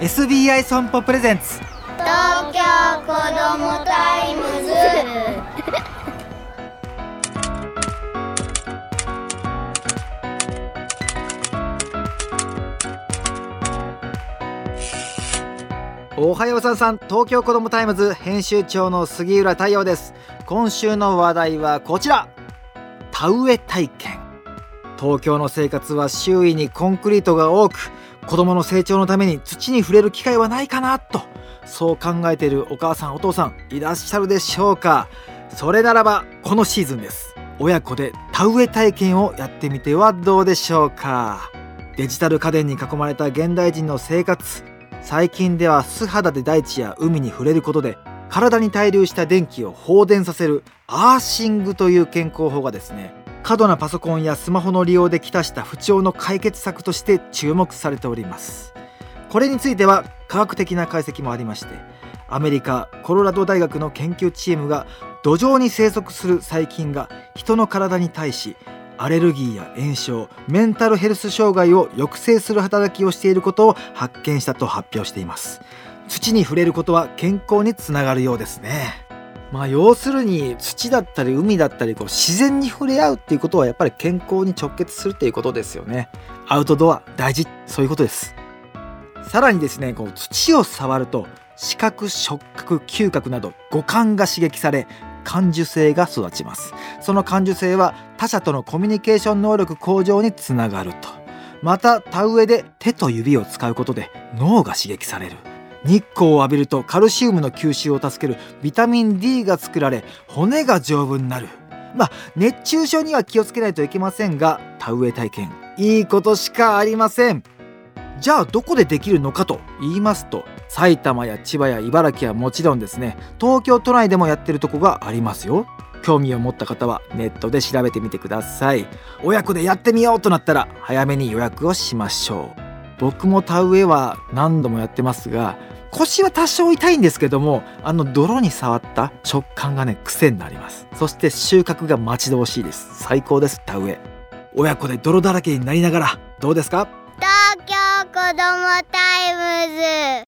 SBI 損保 presents。東京子どもタイムズ。おはようさんさん。東京子どもタイムズ編集長の杉浦太陽です。今週の話題はこちら。田植え体験東京の生活は周囲にコンクリートが多く子供の成長のために土に触れる機会はないかなとそう考えているお母さんお父さんいらっしゃるでしょうか。それならばこのシーズンです。親子で田植え体験をやってみてはどうでしょうか。デジタル家電に囲まれた現代人の生活。最近では素肌で大地や海に触れることで体に滞留した電気を放電させるアーシングという健康法がですね過度なパソコンやスマホの利用できたした不調の解決策として注目されております。これについては科学的な解析もありましてアメリカコロラド大学の研究チームが土壌に生息する細菌が人の体に対しアレルギーや炎症メンタルヘルス障害を抑制する働きをしていることを発見したと発表しています。土に触れることは健康につながるようですね。まあ要するに土だったり海だったりこう自然に触れ合うっていうことはやっぱり健康に直結するっていうことですよね。アウトドア大事。そういうことです。さらにですねこう土を触ると視覚触覚嗅覚など五感が刺激され感受性が育ちます。その感受性は他者とのコミュニケーション能力向上につながると。また田植えで手と指を使うことで脳が刺激される。日光を浴びるとカルシウムの吸収を助けるビタミン D が作られ骨が丈夫になる。まあ熱中症には気をつけないといけませんが田植え体験。いいことしかありません。じゃあどこでできるのかと言いますと埼玉や千葉や茨城はもちろんですね。東京都内でもやってるとこがありますよ。興味を持った方はネットで調べてみてください。親子でやってみようとなったら早めに予約をしましょう。僕も田植えは何度もやってますが腰は多少痛いんですけどもあの泥に触った食感がね癖になります。そして収穫が待ち遠しいです。最高です。田植え。親子で泥だらけになりながら。どうですか？東京子どもタイムズ。